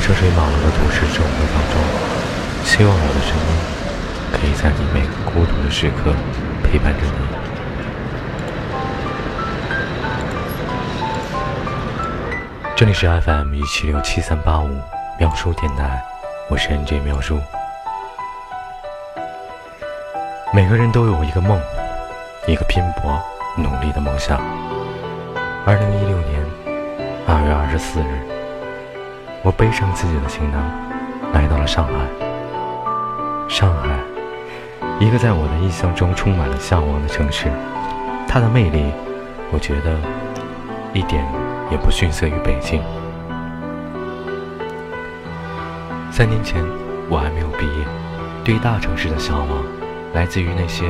车水马龙的都市生活当中，希望我的声音可以在你每个孤独的时刻陪伴着你。这里是 FM 一七六七三八五妙叔电台，我是 NJ 妙叔。每个人都有一个梦，一个拼搏努力的梦想。二零一六年二月二十四日。我背上自己的行囊，来到了上海。上海，一个在我的印象中充满了向往的城市，它的魅力，我觉得一点也不逊色于北京。三年前，我还没有毕业，对大城市的向往，来自于那些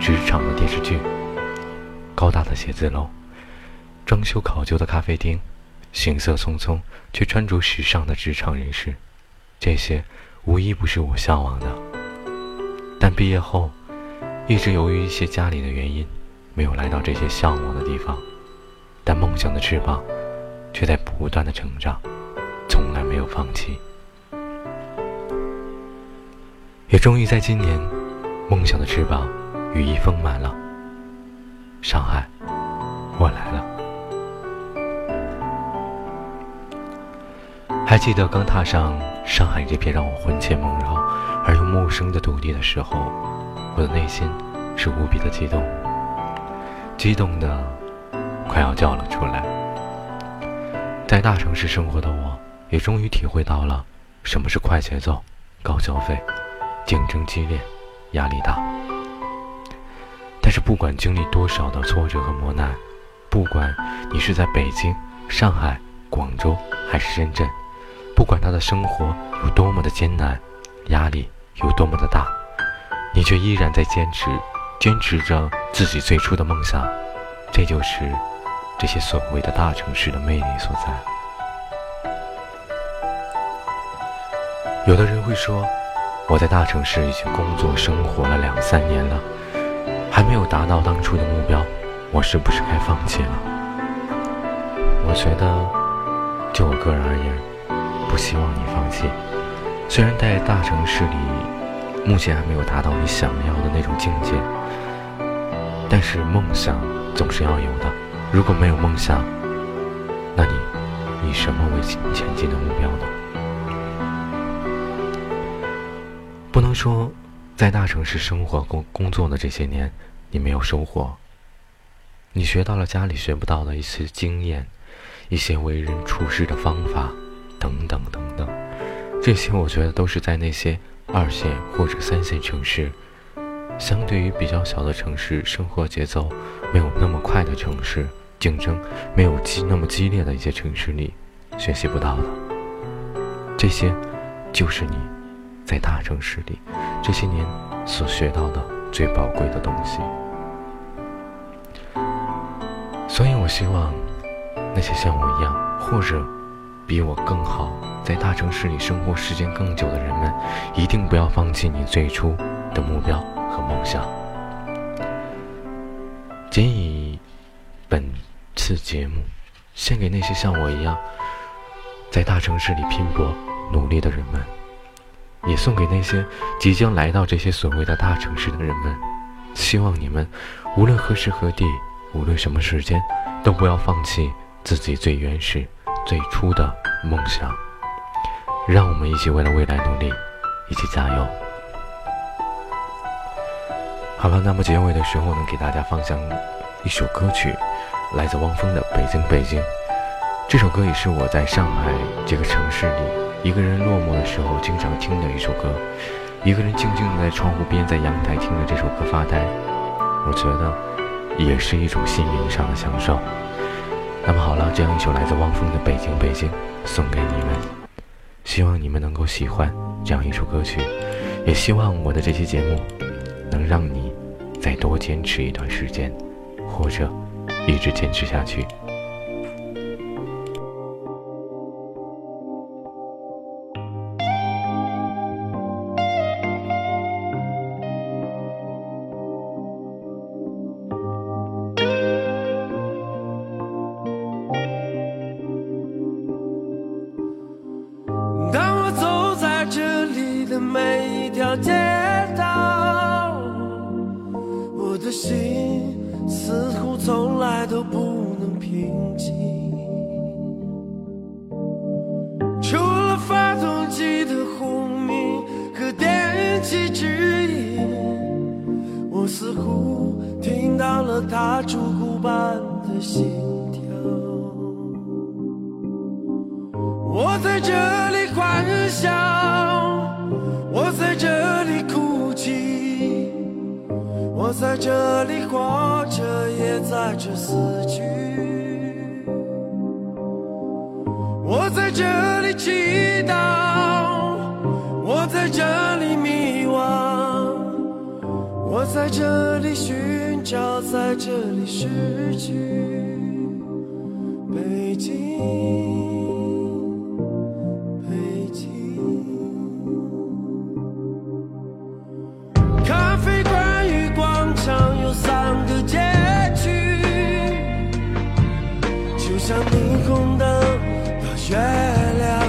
职场的电视剧：高大的写字楼，装修考究的咖啡厅。行色匆匆却穿着时尚的职场人士，这些无一不是我向往的。但毕业后，一直由于一些家里的原因，没有来到这些向往的地方。但梦想的翅膀却在不断的成长，从来没有放弃。也终于在今年，梦想的翅膀羽翼丰满了。上海，我来了。还记得刚踏上上海这片让我魂牵梦绕而又陌生的土地的时候，我的内心是无比的激动，激动的快要叫了出来。在大城市生活的我，也终于体会到了什么是快节奏、高消费、竞争激烈、压力大。但是不管经历多少的挫折和磨难，不管你是在北京、上海、广州还是深圳。不管他的生活有多么的艰难，压力有多么的大，你却依然在坚持，坚持着自己最初的梦想。这就是这些所谓的大城市的魅力所在。有的人会说，我在大城市已经工作生活了两三年了，还没有达到当初的目标，我是不是该放弃了？我觉得，就我个人而言。不希望你放弃。虽然在大城市里，目前还没有达到你想要的那种境界，但是梦想总是要有的。如果没有梦想，那你以什么为前进的目标呢？不能说在大城市生活工工作的这些年，你没有收获。你学到了家里学不到的一些经验，一些为人处事的方法。等等等等，这些我觉得都是在那些二线或者三线城市，相对于比较小的城市，生活节奏没有那么快的城市，竞争没有激那么激烈的一些城市里学习不到的。这些，就是你在大城市里这些年所学到的最宝贵的东西。所以我希望那些像我一样，或者。比我更好，在大城市里生活时间更久的人们，一定不要放弃你最初的目标和梦想。仅以本次节目献给那些像我一样在大城市里拼搏努力的人们，也送给那些即将来到这些所谓的大城市的人们。希望你们无论何时何地，无论什么时间，都不要放弃自己最原始。最初的梦想，让我们一起为了未来努力，一起加油。好了，那么结尾的时候呢，给大家放上一首歌曲，来自汪峰的《北京北京》。这首歌也是我在上海这个城市里一个人落寞的时候经常听的一首歌。一个人静静的在窗户边，在阳台听着这首歌发呆，我觉得也是一种心灵上的享受。那么好了，这样一首来自汪峰的《北京北京》送给你们，希望你们能够喜欢这样一首歌曲，也希望我的这期节目能让你再多坚持一段时间，或者一直坚持下去。除了发动机的轰鸣和电气指引，我似乎听到了它烛骨般的心跳。我在这里欢笑。我在这里哭泣，我在这里活着，也在这死去。我在这里祈祷我在这里迷惘我在这里寻找。在这里失去北京北京。咖啡馆与广场有三个街区就像霓虹灯月亮。